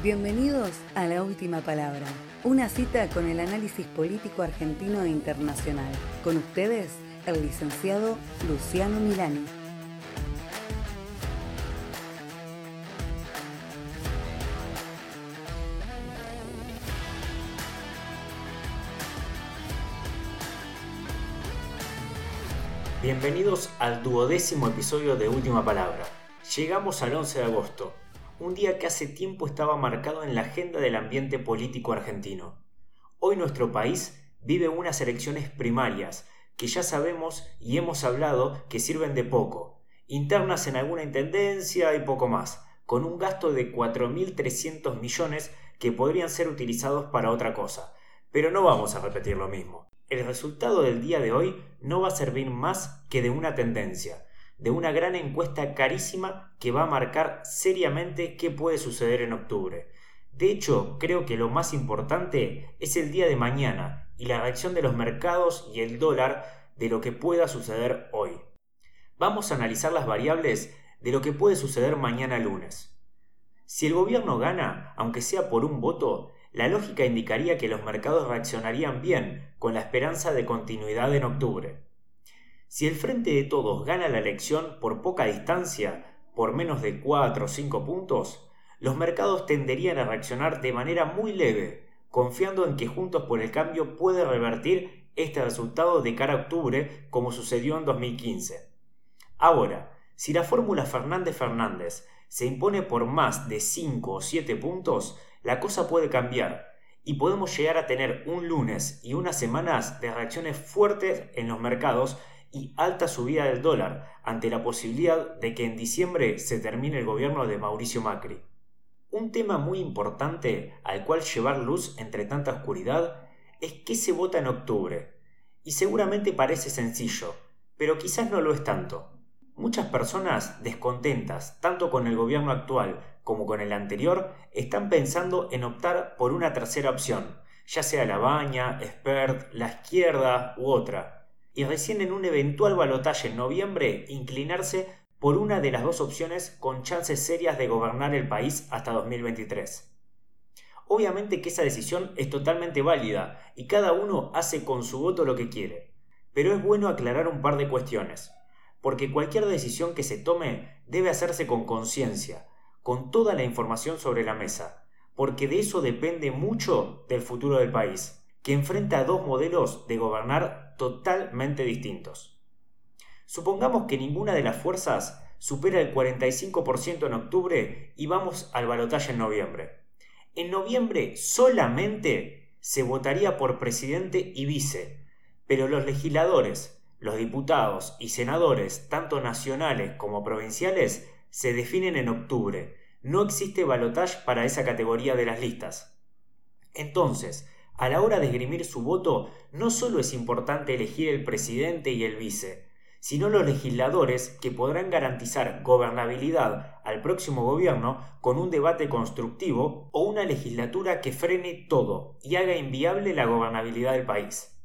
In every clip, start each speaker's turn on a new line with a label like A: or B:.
A: Bienvenidos a La Última Palabra, una cita con el análisis político argentino e internacional. Con ustedes, el licenciado Luciano Milani.
B: Bienvenidos al duodécimo episodio de Última Palabra. Llegamos al 11 de agosto, un día que hace tiempo estaba marcado en la agenda del ambiente político argentino. Hoy nuestro país vive unas elecciones primarias que ya sabemos y hemos hablado que sirven de poco, internas en alguna intendencia y poco más, con un gasto de 4.300 millones que podrían ser utilizados para otra cosa. Pero no vamos a repetir lo mismo. El resultado del día de hoy no va a servir más que de una tendencia, de una gran encuesta carísima que va a marcar seriamente qué puede suceder en octubre. De hecho, creo que lo más importante es el día de mañana y la reacción de los mercados y el dólar de lo que pueda suceder hoy. Vamos a analizar las variables de lo que puede suceder mañana lunes. Si el gobierno gana, aunque sea por un voto, la lógica indicaría que los mercados reaccionarían bien, con la esperanza de continuidad en octubre. Si el Frente de Todos gana la elección por poca distancia, por menos de 4 o 5 puntos, los mercados tenderían a reaccionar de manera muy leve, confiando en que Juntos por el Cambio puede revertir este resultado de cara a octubre como sucedió en 2015. Ahora, si la fórmula Fernández-Fernández se impone por más de 5 o 7 puntos, la cosa puede cambiar y podemos llegar a tener un lunes y unas semanas de reacciones fuertes en los mercados y alta subida del dólar ante la posibilidad de que en diciembre se termine el gobierno de Mauricio Macri. Un tema muy importante al cual llevar luz entre tanta oscuridad es qué se vota en octubre. Y seguramente parece sencillo, pero quizás no lo es tanto. Muchas personas descontentas, tanto con el gobierno actual como con el anterior, están pensando en optar por una tercera opción, ya sea la baña, expert, la izquierda u otra y recién en un eventual balotaje en noviembre inclinarse por una de las dos opciones con chances serias de gobernar el país hasta 2023. Obviamente que esa decisión es totalmente válida y cada uno hace con su voto lo que quiere, pero es bueno aclarar un par de cuestiones, porque cualquier decisión que se tome debe hacerse con conciencia, con toda la información sobre la mesa, porque de eso depende mucho del futuro del país que enfrenta dos modelos de gobernar totalmente distintos. Supongamos que ninguna de las fuerzas supera el 45% en octubre y vamos al balotaje en noviembre. En noviembre solamente se votaría por presidente y vice, pero los legisladores, los diputados y senadores, tanto nacionales como provinciales, se definen en octubre. No existe balotaje para esa categoría de las listas. Entonces, a la hora de esgrimir su voto, no solo es importante elegir el presidente y el vice, sino los legisladores que podrán garantizar gobernabilidad al próximo gobierno con un debate constructivo o una legislatura que frene todo y haga inviable la gobernabilidad del país.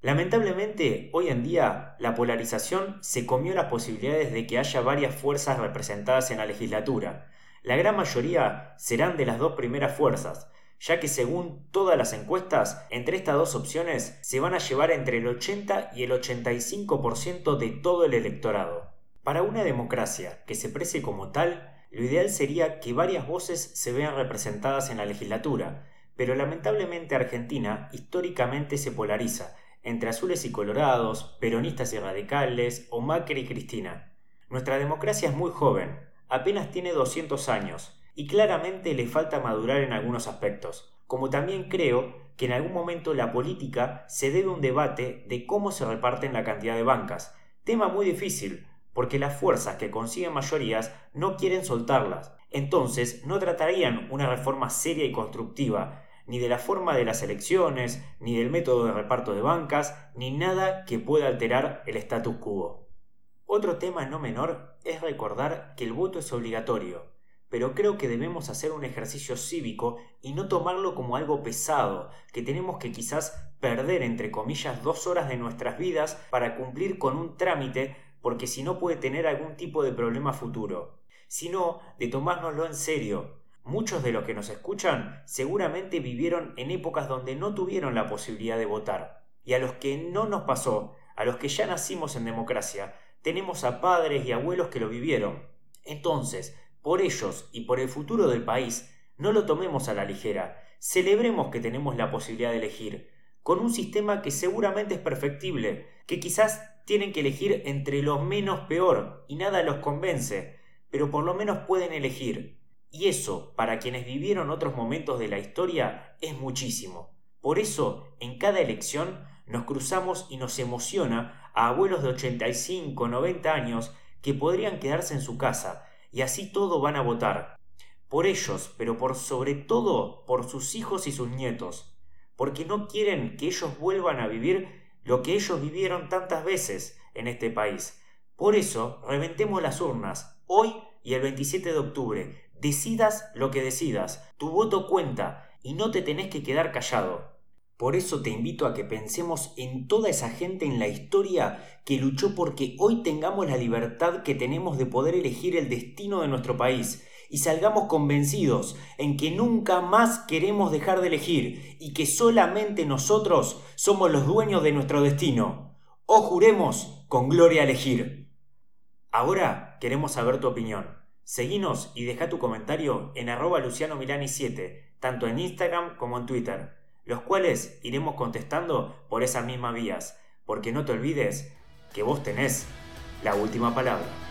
B: Lamentablemente, hoy en día, la polarización se comió las posibilidades de que haya varias fuerzas representadas en la legislatura. La gran mayoría serán de las dos primeras fuerzas, ya que según todas las encuestas, entre estas dos opciones se van a llevar entre el 80 y el 85% de todo el electorado. Para una democracia que se precie como tal, lo ideal sería que varias voces se vean representadas en la legislatura, pero lamentablemente Argentina históricamente se polariza entre azules y colorados, peronistas y radicales, o Macri y Cristina. Nuestra democracia es muy joven, apenas tiene 200 años, y claramente le falta madurar en algunos aspectos, como también creo que en algún momento la política se debe a un debate de cómo se reparten la cantidad de bancas, tema muy difícil, porque las fuerzas que consiguen mayorías no quieren soltarlas, entonces no tratarían una reforma seria y constructiva, ni de la forma de las elecciones, ni del método de reparto de bancas, ni nada que pueda alterar el status quo. Otro tema no menor es recordar que el voto es obligatorio, pero creo que debemos hacer un ejercicio cívico y no tomarlo como algo pesado, que tenemos que quizás perder entre comillas dos horas de nuestras vidas para cumplir con un trámite porque si no puede tener algún tipo de problema futuro, sino de tomárnoslo en serio, Muchos de los que nos escuchan seguramente vivieron en épocas donde no tuvieron la posibilidad de votar. Y a los que no nos pasó, a los que ya nacimos en democracia, tenemos a padres y abuelos que lo vivieron. Entonces, por ellos y por el futuro del país, no lo tomemos a la ligera. Celebremos que tenemos la posibilidad de elegir, con un sistema que seguramente es perfectible, que quizás tienen que elegir entre lo menos peor y nada los convence, pero por lo menos pueden elegir. Y eso, para quienes vivieron otros momentos de la historia, es muchísimo. Por eso, en cada elección, nos cruzamos y nos emociona a abuelos de 85, 90 años que podrían quedarse en su casa, y así todo van a votar. Por ellos, pero por sobre todo por sus hijos y sus nietos, porque no quieren que ellos vuelvan a vivir lo que ellos vivieron tantas veces en este país. Por eso, reventemos las urnas, hoy y el 27 de octubre. Decidas lo que decidas, tu voto cuenta y no te tenés que quedar callado. Por eso te invito a que pensemos en toda esa gente en la historia que luchó porque hoy tengamos la libertad que tenemos de poder elegir el destino de nuestro país y salgamos convencidos en que nunca más queremos dejar de elegir y que solamente nosotros somos los dueños de nuestro destino. O juremos con gloria elegir. Ahora queremos saber tu opinión. Seguinos y deja tu comentario en arroba Luciano Milani 7, tanto en Instagram como en Twitter los cuales iremos contestando por esas mismas vías, porque no te olvides que vos tenés la última palabra.